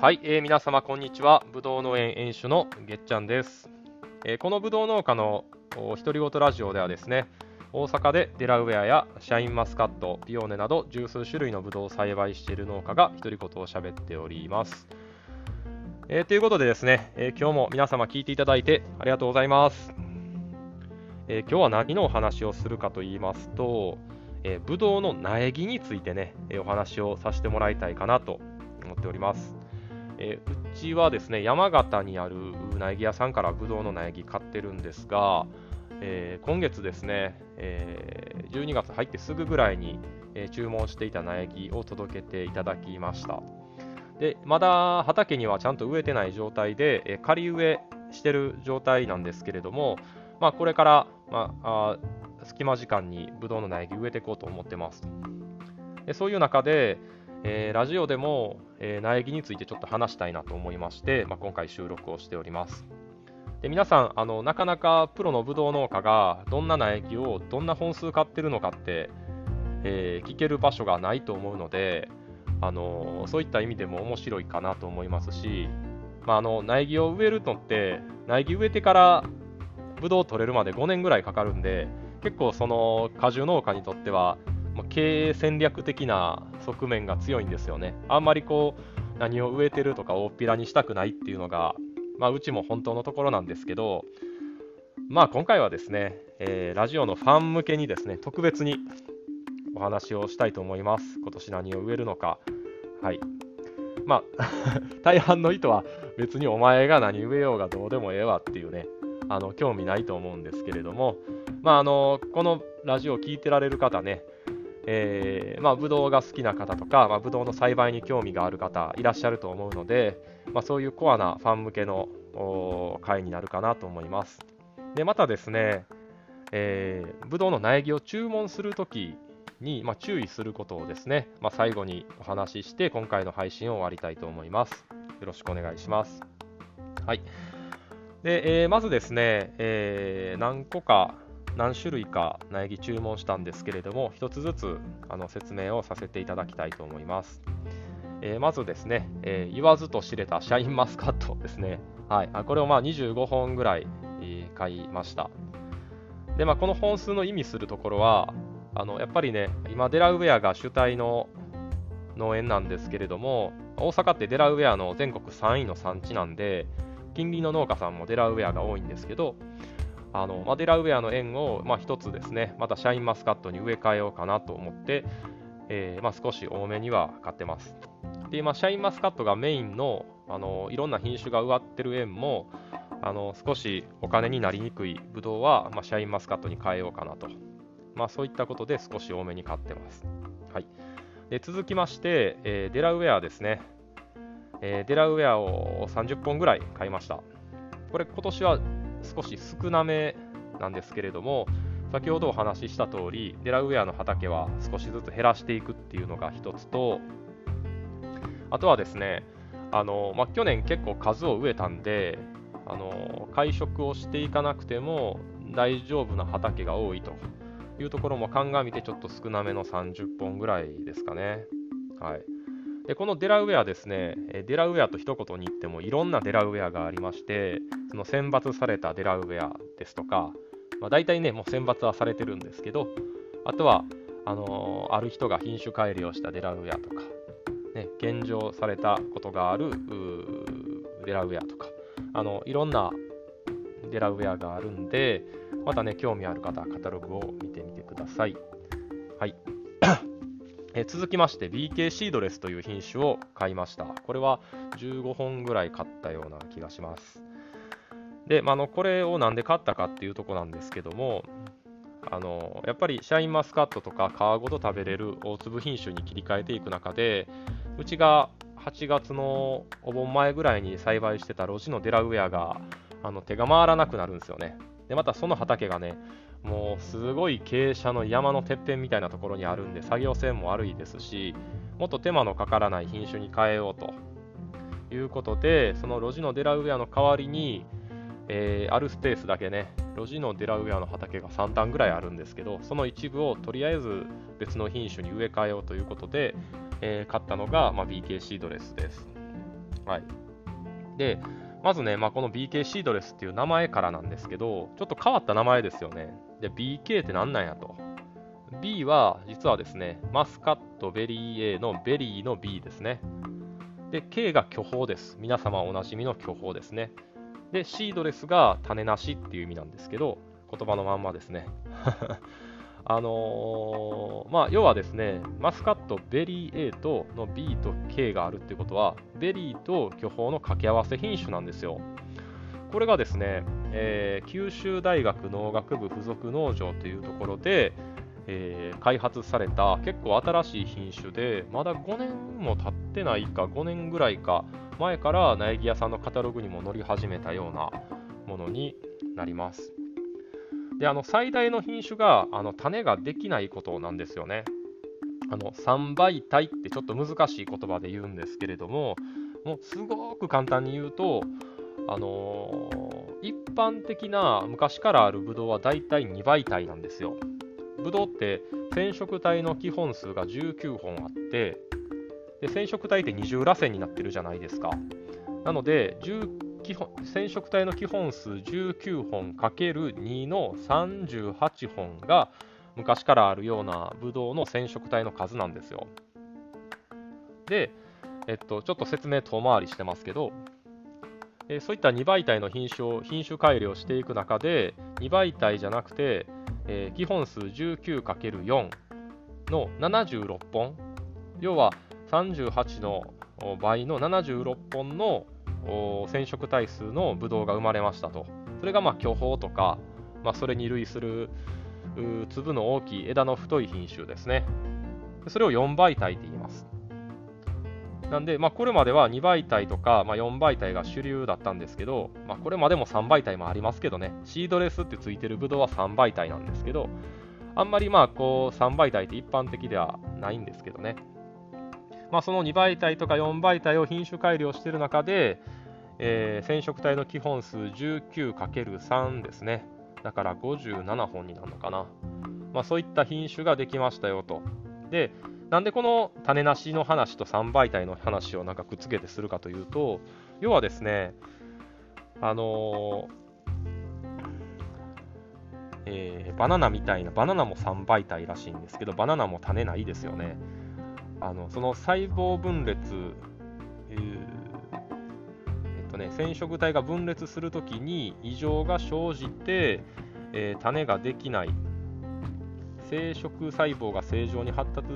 はい、えー、皆様こんにちは。ぶどう農園園主のげっちゃんです。えー、このぶどう農家の独り言ラジオではですね、大阪でデラウェアやシャインマスカット、ピオーネなど十数種類のぶどうを栽培している農家が独り言を喋っております。えー、ということでですね、え今日も皆様聞いていただいてありがとうございます。え今日は何のお話をするかと言いますと、えぶどうの苗木についてね、えお話をさせてもらいたいかなと思っております。えー、うちはですね山形にある苗木屋さんからぶどうの苗木買ってるんですが、えー、今月ですね、えー、12月入ってすぐぐらいに、え注文していた苗木を届けていただきました。でまだ畑にはちゃんと植えてない状態で、え仮植えしてる状態なんですけれども、まあ、これから、まあ、隙間時間にぶどうの苗木植えていこうと思ってます。でそういう中で、えー、ラジオでも、えー、苗木についてちょっと話したいなと思いまして、まあ、今回収録をしております。で皆さんあの、なかなかプロのブドウ農家がどんな苗木をどんな本数買ってるのかって、えー、聞ける場所がないと思うので、あのそういった意味でも面白いかなと思いますし、まあ、あの苗木を植えるのって苗木植えてからブドウを取れるまで5年ぐらいかかるんで結構その果樹農家にとってはま経営戦略的な側面が強いんですよね。あんまりこう何を植えてるとか大っぴらにしたくないっていうのが、まあ、うちも本当のところなんですけど、まあ今回はですね、えー、ラジオのファン向けにですね、特別にお話をしたいと思います。今年何を植えるのか。はい。まあ 大半の意図は別にお前が何植えようがどうでもええわっていうね、あの興味ないと思うんですけれども、まあ、あのこのラジオを聴いてられる方ね、えー、まあ、ブドウが好きな方とか、まあ、ブドウの栽培に興味がある方いらっしゃると思うので、まあ、そういうコアなファン向けの回になるかなと思います。で、またですね、えー、ブドウの苗木を注文するときに、まあ、注意することをですね、まあ、最後にお話しして、今回の配信を終わりたいと思います。よろしくお願いします。はい。で、えー、まずですね、えー、何個か何種類か苗木注文したんですけれども、1つずつあの説明をさせていただきたいと思います。えー、まずですね、えー、言わずと知れたシャインマスカットですね。はい、あこれをまあ25本ぐらい、買いました。で、まあ、この本数の意味するところは、あのやっぱりね、今、デラウェアが主体の農園なんですけれども、大阪ってデラウェアの全国3位の産地なんで、近隣の農家さんもデラウェアが多いんですけど、あのマデラウェアの円を、まあ、1つですね、またシャインマスカットに植え替えようかなと思って、えー、まあ、少し多めには買ってます。で、今、シャインマスカットがメインのあのいろんな品種が植わってる円も、あの少しお金になりにくいブドウは、まあ、シャインマスカットに変えようかなと。まあ、そういったことで少し多めに買ってます。はい、で続きまして、えー、デラウェアですね、えー、デラウェアを30本ぐらい買いました。これ今年は少し少なめなんですけれども、先ほどお話しした通り、デラウェアの畑は少しずつ減らしていくっていうのが一つと、あとはですね、あのまあ、去年結構数を植えたんで、あの会食をしていかなくても大丈夫な畑が多いというところも鑑みてちょっと少なめの30本ぐらいですかね。はいでこのデラウェアですね、デラウェアと一言に言ってもいろんなデラウェアがありまして、その選抜されたデラウェアですとか、まあ、大体ね、もう選抜はされてるんですけど、あとは、あのー、ある人が品種改良したデラウェアとか、ね、現状されたことがあるデラウェアとか、あのいろんなデラウェアがあるんで、またね、興味ある方はカタログを見てみてください。はい。え続きまして BK シードレスという品種を買いました。これは15本ぐらい買ったような気がします。で、まあ、のこれをなんで買ったかっていうとこなんですけども、あのやっぱりシャインマスカットとか皮ごと食べれる大粒品種に切り替えていく中で、うちが8月のお盆前ぐらいに栽培してたロジのデラウェアがあの手が回らなくなるんですよね。で、またその畑がね、もうすごい傾斜の山のてっぺんみたいなところにあるんで作業性も悪いですしもっと手間のかからない品種に変えようということでそのロジのデラウェアの代わりに、えー、あるスペースだけねロジのデラウェアの畑が3段ぐらいあるんですけどその一部をとりあえず別の品種に植え替えようということで、えー、買ったのが、まあ、BK シードレスですはい。で、まずね、まあ、この BK シードレスっていう名前からなんですけど、ちょっと変わった名前ですよね。で、BK って何なんやと。B は、実はですね、マスカットベリー A のベリーの B ですね。で、K が巨峰です。皆様おなじみの巨峰ですね。で、 seedless が種なしっていう意味なんですけど、言葉のまんまですね。あのー、まあ、要はですね、マスカットベリー A との B と K があるっていうことは、ベリーと巨峰の掛け合わせ品種なんですよ。これがですね、えー、九州大学農学部附属農場というところで、えー、開発された結構新しい品種で、まだ5年も経ってないか、5年ぐらいか前から苗木屋さんのカタログにも載り始めたようなものになります。であの最大の品種があの種ができないことなんですよね。あの3倍体ってちょっと難しい言葉で言うんですけれども、もうすごく簡単に言うと、あのー、一般的な昔からあるブドウはだいたい2倍体なんですよ。ブドウって染色体の基本数が19本あってで染色体って二重螺旋になってるじゃないですか。なので基本染色体の基本数19本 ×2 の38本が昔からあるようなブドウの染色体の数なんですよ。で、えっと、ちょっと説明遠回りしてますけど、えそういった2倍体の品種を品種改良していく中で2倍体じゃなくて、えー、基本数 19×4 の76本要は38の倍の76本の染色体数のブドウが生まれましたと。それがまあ巨峰とか、まあ、それに類する粒の大きい枝の太い品種ですね。それを4倍体って言います。なんで、まあ、これまでは2倍体とか、まあ、4倍体が主流だったんですけど、まあ、これまでも3倍体もありますけどね、シードレスってついてるブドウは3倍体なんですけど、あんまりまあこう3倍体って一般的ではないんですけどね。まあ、その2倍体とか4倍体を品種改良している中で、えー、染色体の基本数 19×3 ですね。だから57本になるのかな。まあ、そういった品種ができましたよと。で、なんでこの種なしの話と3倍体の話をなんかくっつけてするかというと、要はですね、あのー、えー、バナナみたいな、バナナも3倍体らしいんですけど、バナナも種ないですよね。あのその細胞分裂、えーね、染色体が分裂するときに異常が生じて、えー、種ができない。生殖細胞が正常に発達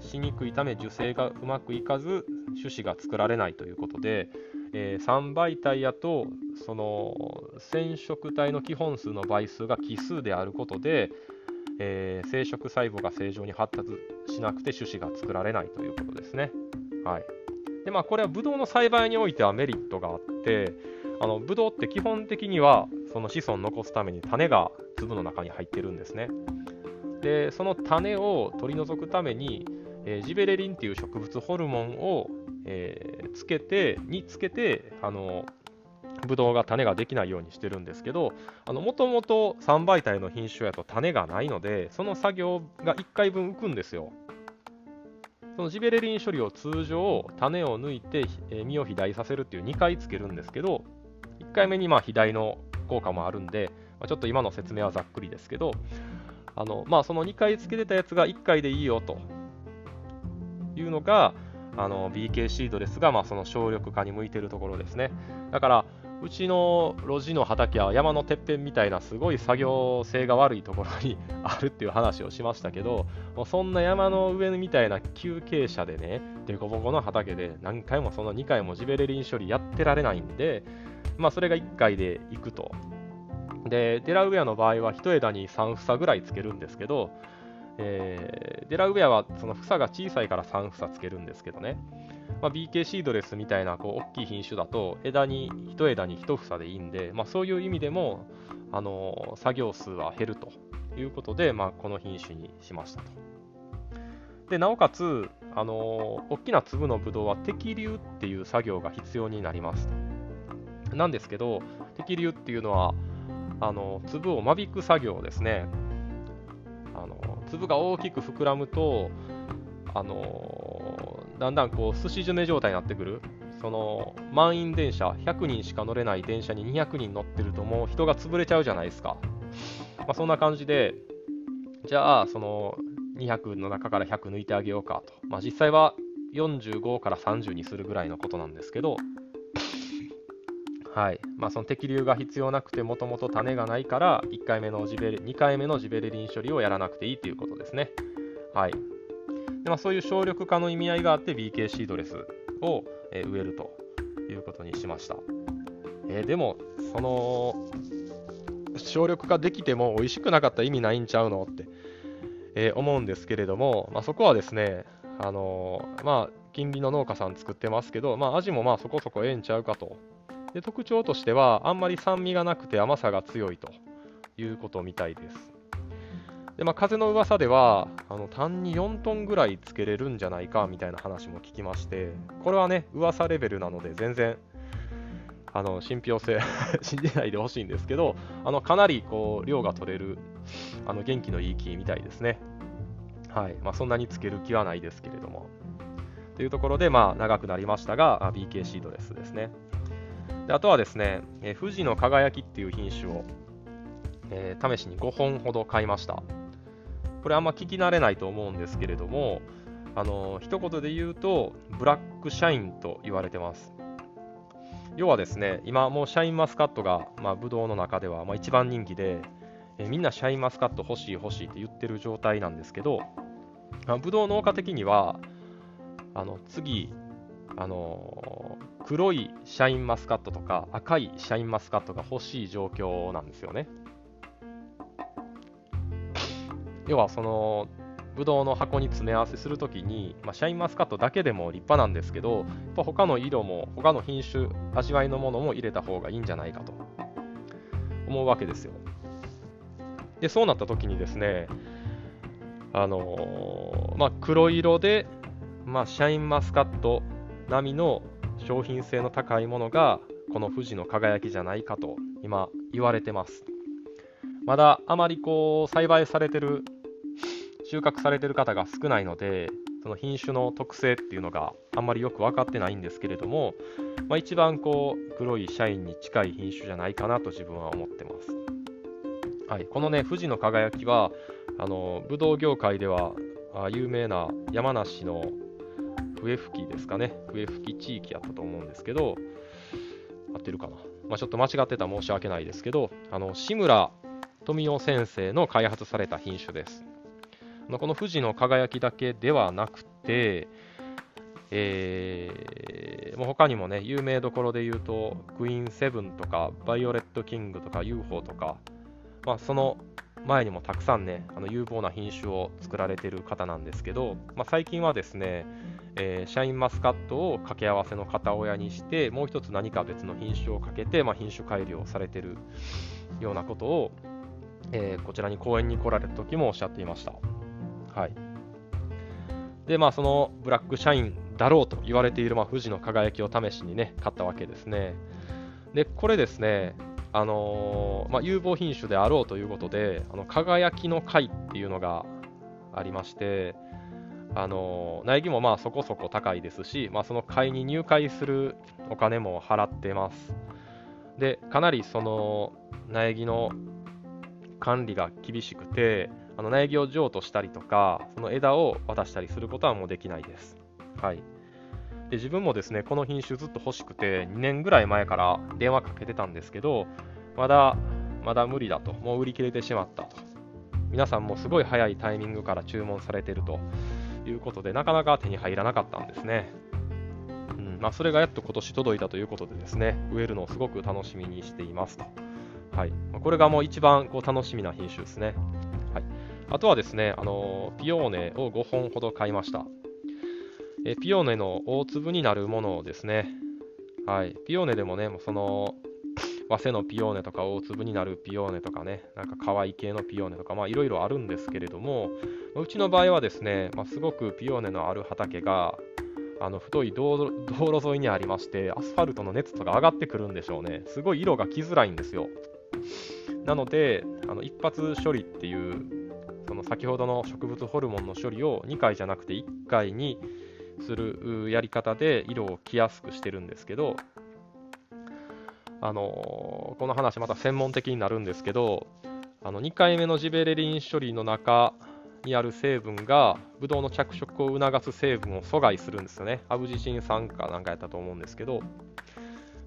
しにくいため受精がうまくいかず種子が作られないということで、えー、3倍体やとその染色体の基本数の倍数が奇数であることで、えー、生殖細胞が正常に発達しなくて種子が作られないということですね。はいでまあ、これはブドウの栽培においてはメリットがあって、あのブドウって基本的にはその子孫を残すために種が粒の中に入ってるんですね。で、その種を取り除くために、えー、ジベレリンっていう植物ホルモンを、えー、つけて、につけて、あの、ブドウが種ができないようにしてるんですけど、もともと3倍体の品種やと種がないので、その作業が1回分浮くんですよ。そのジベレリン処理を通常、種を抜いて、え実を肥大させるっていう2回つけるんですけど、1回目にまあ肥大の効果もあるんで、ま、ちょっと今の説明はざっくりですけど、あのまあ、その2回つけてたやつが1回でいいよというのが、あの BK シードですが、まあ、その省力化に向いてるところですね。だから、うちの路地の畑は山のてっぺんみたいなすごい作業性が悪いところにあるっていう話をしましたけど、もうそんな山の上みたいな急傾斜でね、デコボコの畑で何回もその2回もジベレリン処理やってられないんで、まあそれが1回でいくと。で、デラウェアの場合は1枝に3房ぐらいつけるんですけど、えー、デラウェアはその房が小さいから3房つけるんですけどね。まあ、BK シードレスみたいなこう大きい品種だと枝に1枝に1房でいいんで、まあ、そういう意味でも、あの作業数は減るということで、まあ、この品種にしましたと。でなおかつ、あの大きな粒のブドウは摘粒っていう作業が必要になりますなんですけど、摘粒っていうのは、あの粒を間引く作業ですね。あの粒が大きく膨らむと、あのだんだんこう、すし詰め状態になってくる。その満員電車、100人しか乗れない電車に200人乗ってると、もう人が潰れちゃうじゃないですか。まあ、そんな感じで、じゃあ、その200の中から100抜いてあげようかと。まあ、実際は45から30にするぐらいのことなんですけど、はいまあ、その適流が必要なくて、もともと種がないから、1回目のジベレ2回目のジベレリン処理をやらなくていいということですね。はいでまあ、そういう省力化の意味合いがあって、BK シードレスを、え植えるということにしました。えー、でも、その省力化できても美味しくなかったら意味ないんちゃうのって、えー、思うんですけれども、まあ、そこはですね、あのー、まあ、近隣の農家さん作ってますけど、まあ、味もまあそこそこええんちゃうかと。で特徴としては、あんまり酸味がなくて甘さが強いということみたいです。で、まあ、風の噂では、あの単に4トンぐらいつけれるんじゃないかみたいな話も聞きまして、これはね、噂レベルなので、全然、あの信憑性 信じないでほしいんですけど、あのかなりこう量が取れるあの元気のいい木みたいですね。はいまあ、そんなにつける気はないですけれども。というところで、まあ、長くなりましたが、BK シードレスですね。であとはですね、え、富士の輝きっていう品種を、えー、試しに5本ほど買いました。これあんま聞き慣れないと思うんですけれども、あの、一言で言うと、ブラックシャインと言われてます。要はですね、今もうシャインマスカットが、まあ、ブドウの中では、まあ、一番人気で、え、みんなシャインマスカット欲しい欲しいって言ってる状態なんですけど、まあ、ブドウ農家的には、あの次、あの、黒いシャインマスカットとか赤いシャインマスカットが欲しい状況なんですよね。要はそのブドウの箱に詰め合わせするときに、まあ、シャインマスカットだけでも立派なんですけど、やっぱ他の色も、他の品種、味わいのものも入れた方がいいんじゃないかと思うわけですよ。で、そうなったときにですね、あのー、まあ、黒色で、まあ、シャインマスカット並みの商品性の高いものが、この富士の輝きじゃないかと今言われてます。まだあまりこう栽培されてる収穫されてる方が少ないので、その品種の特性っていうのがあんまりよく分かってないんですけれども、まあ、一番こう黒いシャインに近い品種じゃないかなと自分は思ってます。はい、このね、富士の輝きは、あのブドウ業界では有名な山梨の笛吹ですかね、笛吹地域やったと思うんですけど、合ってるかな、まあ、ちょっと間違ってたら申し訳ないですけど、あの志村富夫先生の開発された品種です。この富士の輝きだけではなくて、えー、もう他にもね、有名どころで言うと、クイーンセブンとか、バイオレットキングとか、UFO とか、まあ、その前にもたくさんね、あの有望な品種を作られてる方なんですけど、まあ、最近はですね、えー、シャインマスカットを掛け合わせの片親にして、もう一つ何か別の品種をかけて、まあ、品種改良されてるようなことを、えー、こちらに講演に来られた時もおっしゃっていました。はい。で、まあ、そのブラックシャインだろうと言われている、まあ、富士の輝きを試しにね、買ったわけですね。で、これですね、あのー、まあ、有望品種であろうということで、あの輝きの貝っていうのがありまして、あのー、苗木もまあそこそこ高いですし、まあ、その貝に入会するお金も払ってます。で、かなりその苗木の管理が厳しくて、あの苗木を譲渡したりとか、その枝を渡したりすることはもうできないです。はい。で自分もですね、この品種ずっと欲しくて、2年ぐらい前から電話かけてたんですけど、まだ、まだ無理だと、もう売り切れてしまったと。皆さんもすごい早いタイミングから注文されてるということで、なかなか手に入らなかったんですね。うんまあ、それがやっと今年届いたということでですね、植えるのをすごく楽しみにしていますと。はい、これがもう一番こう楽しみな品種ですね。あとはですね、あのピオーネを5本ほど買いました。えピオーネの大粒になるものをですね。はい、ピオーネでもね、その和製のピオーネとか大粒になるピオーネとかね、なんか可愛い系のピオーネとか、まあいろいろあるんですけれども、うちの場合はですね、まあ、すごくピオーネのある畑が、あの太い道路沿いにありまして、アスファルトの熱とか上がってくるんでしょうね。すごい色が来づらいんですよ。なので、あの一発処理っていう、その先ほどの植物ホルモンの処理を2回じゃなくて1回にするやり方で色を着やすくしてるんですけど、あのこの話また専門的になるんですけど、あの2回目のジベレリン処理の中にある成分がブドウの着色を促す成分を阻害するんですよね。アブジシン酸かなんかやったと思うんですけど、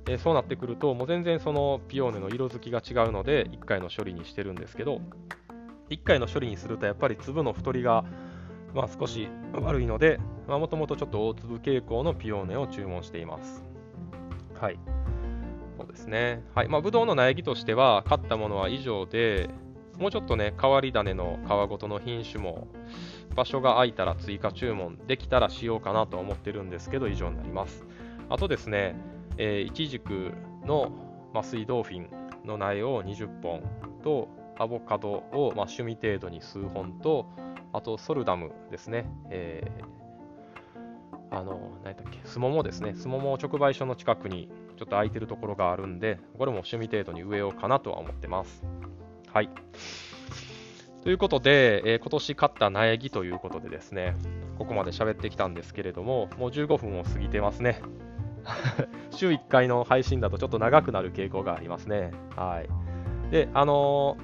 えそうなってくるともう全然そのピオーネの色づきが違うので1回の処理にしてるんですけど1回の処理にするとやっぱり粒の太りが、まあ、少し悪いのでもともとちょっと大粒傾向のピオーネを注文しています。はい。そうですね。はい。まあブドウの苗木としては買ったものは以上でもうちょっとね変わり種の皮ごとの品種も場所が空いたら追加注文できたらしようかなと思ってるんですけど以上になります。あとですねえー、イチジクの麻酔ドーフィンの苗を20本と、アボカドを、まあ、趣味程度に数本と、あとソルダムですね、えー、あの、何だっけ、スモモですね、スモモ直売所の近くにちょっと空いてるところがあるんで、これも趣味程度に植えようかなとは思ってます。はい。ということで、えー、今年買った苗木ということでですね、ここまで喋ってきたんですけれども、もう15分を過ぎてますね。週1回の配信だとちょっと長くなる傾向がありますね。はい。で、あの、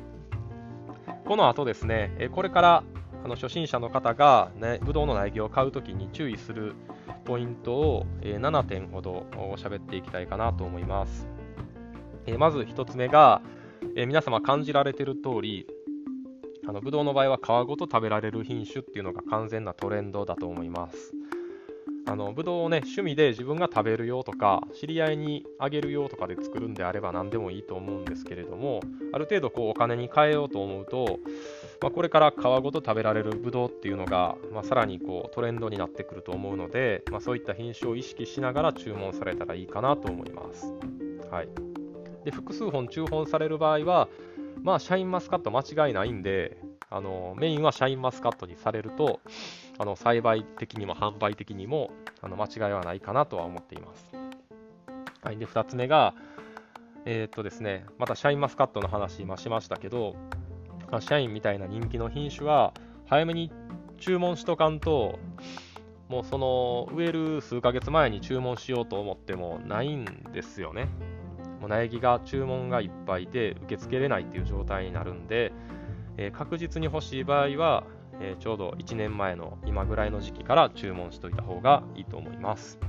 この後ですね、えこれからあの初心者の方が、ね、ブドウの苗木を買うときに注意するポイントを、え7点ほど喋っていきたいかなと思います。えまず1つ目が、え皆様感じられてる通り、あのブドウの場合は皮ごと食べられる品種っていうのが完全なトレンドだと思います。あのブドウをね趣味で自分が食べるよとか知り合いにあげるよとかで作るんであれば何でもいいと思うんですけれどもある程度こうお金に変えようと思うと、まあ、これから皮ごと食べられるブドウっていうのが、まあ、さらにこうトレンドになってくると思うので、まあ、そういった品種を意識しながら注文されたらいいかなと思います。はい、で複数本注文される場合は、まあ、シャインマスカット間違いないんであのメインはシャインマスカットにされるとあの栽培的にも販売的にもあの間違いはないかなとは思っています。はい、で2つ目が、えー、っとですね、またシャインマスカットの話今しましたけど、まあ、シャインみたいな人気の品種は早めに注文しとかんと、もうその植える数ヶ月前に注文しようと思ってもないんですよね。もう苗木が注文がいっぱいで受け付けれないっていう状態になるんで、えー、確実に欲しい場合は、えー、ちょうど1年前の今ぐらいの時期から注文しといた方がいいと思います。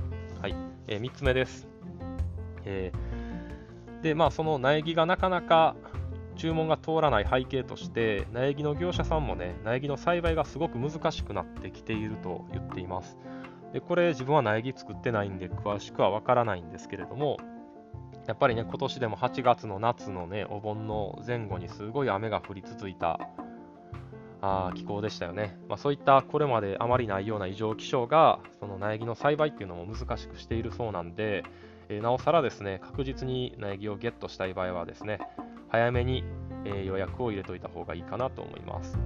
はい、えー、3つ目です。えー、で、まあ、その苗木がなかなか注文が通らない背景として、苗木の業者さんもね、苗木の栽培がすごく難しくなってきていると言っています。で、これ自分は苗木作ってないんで詳しくはわからないんですけれども、やっぱりね、今年でも8月の夏のね、お盆の前後にすごい雨が降り続いたあ気候でしたよね、まあ、そういったこれまであまりないような異常気象がその苗木の栽培っていうのも難しくしているそうなんで、えー、なおさらですね確実に苗木をゲットしたい場合はですね早めに、えー、予約を入れといた方がいいかなと思います。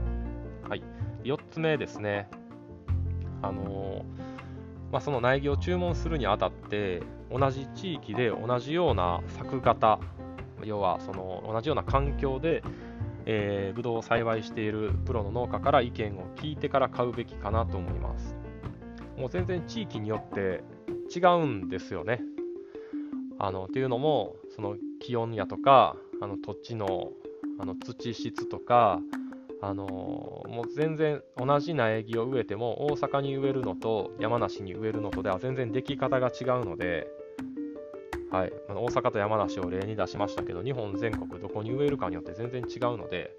はい、4つ目ですね、あのー、まあ、その苗木を注文するにあたって同じ地域で同じような作型要はその同じような環境でえー、ブドウを栽培しているプロの農家から意見を聞いてから買うべきかなと思います。もう全然地域によって違うんですよね。あのっていうのもその気温やとかあの土地のあの土質とかあのもう全然同じ苗木を植えても大阪に植えるのと山梨に植えるのとでは全然出来方が違うのではい、大阪と山梨を例に出しましたけど、日本全国どこに植えるかによって全然違うので、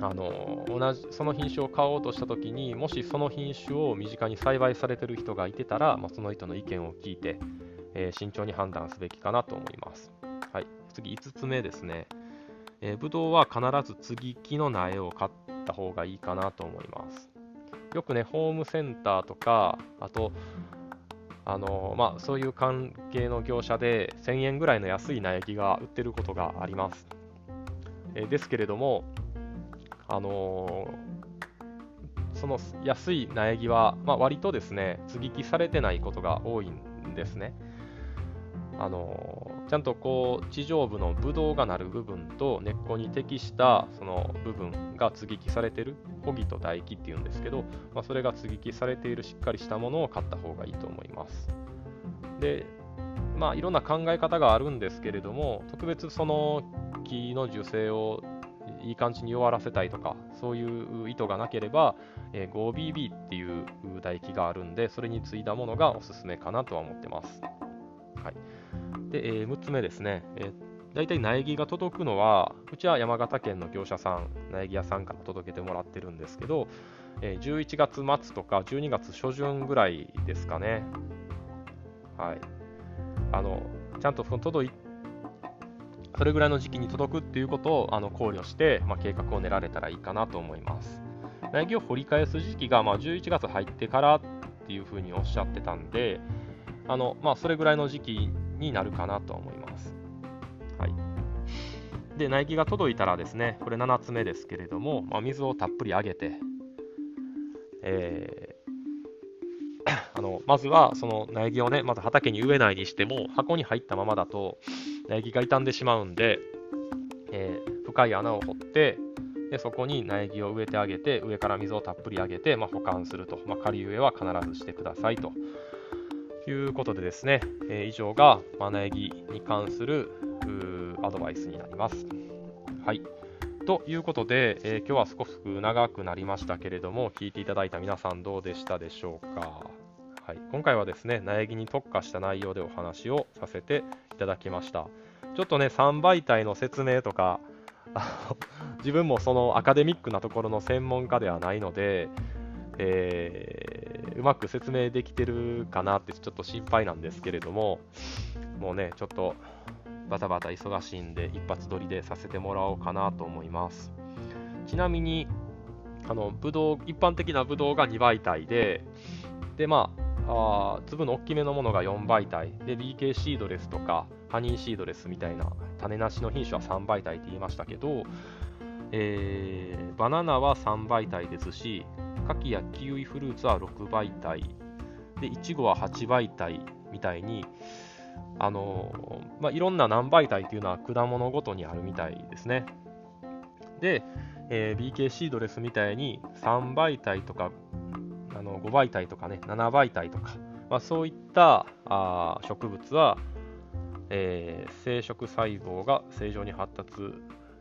あの同じその品種を買おうとしたときにもしその品種を身近に栽培されてる人がいてたら、まあ、その人の意見を聞いて、えー、慎重に判断すべきかなと思います。はい、次、5つ目ですね。えー、ブドウは必ず接ぎ木の苗を買った方がいいかなと思います。よくね、ホームセンターとか、あと、あのまあ、そういう関係の業者で1000円ぐらいの安い苗木が売ってることがあります。えですけれども、あのその安い苗木は、まあ、割とですね、接ぎ木されてないことが多いんですね。あのちゃんとこう地上部のブドウがなる部分と根っこに適したその部分が接ぎ木されてる穂木と唾液っていうんですけど、まあ、それが接ぎ木されているしっかりしたものを買った方がいいと思います。でまあいろんな考え方があるんですけれども特別その木の樹勢をいい感じに弱らせたいとかそういう意図がなければ、えー、5BB っていう唾液があるんでそれについたものがおすすめかなとは思ってます。はいで、えー、6つ目ですね、えー、大体苗木が届くのは、うちは山形県の業者さん、苗木屋さんから届けてもらってるんですけど、えー、11月末とか12月初旬ぐらいですかね。はい。あの、ちゃんと届いそれぐらいの時期に届くっていうことをあの考慮して、まあ、計画を練られたらいいかなと思います。苗木を掘り返す時期が、まあ、11月入ってからっていうふうにおっしゃってたんで、あのまあ、それぐらいの時期になるかなと思います。はい、で、苗木が届いたらですね、これ7つ目ですけれども、まあ、水をたっぷりあげて、えー、あのまずはその苗木をね、まず畑に植えないにしても、箱に入ったままだと苗木が傷んでしまうんで、えー、深い穴を掘って、でそこに苗木を植えてあげて、上から水をたっぷりあげて、まあ、保管すると、まあ、仮植えは必ずしてくださいと。いうことでですね、えー、以上がマナヤギに関するアドバイスになります。はい。ということで、えー、今日は少し長くなりましたけれども、聞いていただいた皆さんどうでしたでしょうか。はい、今回はですね、苗木に特化した内容でお話をさせていただきました。ちょっとね、3媒体の説明とか、自分もそのアカデミックなところの専門家ではないので、え、うまく説明できてるかなってちょっと心配なんですけれども、もうね、ちょっとバタバタ忙しいんで、一発撮りでさせてもらおうかなと思います。ちなみに、あのブドウ一般的なブドウが2媒体で、で、まあ、あ粒の大きめのものが4媒体、で、BK シードレスとか、ハニーシードレスみたいな種なしの品種は3媒体って言いましたけど、えー、バナナは3媒体ですし、牡蠣やキウイフルーツは6媒体でいちごは8媒体みたいにあのまあ、いろんな何媒体っていうのは果物ごとにあるみたいですね。で、えー、BK シードレスみたいに3媒体とかあの5媒体とかね7媒体とか、まあ、そういったあ植物は、えー、生殖細胞が正常に発達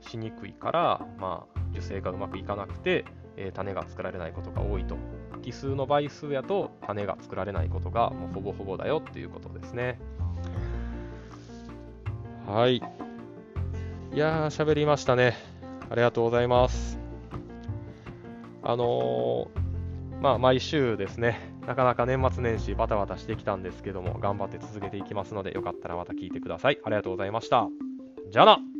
しにくいから、まあ、受精がうまくいかなくて、えー、種が作られないことが多いと。奇数の倍数やと種が作られないことがもうほぼほぼだよっていうことですね。はい。いやー、喋りましたね。ありがとうございます。あのー、まあ、毎週ですね、なかなか年末年始バタバタしてきたんですけども、頑張って続けていきますので、よかったらまた聞いてください。ありがとうございました。じゃあな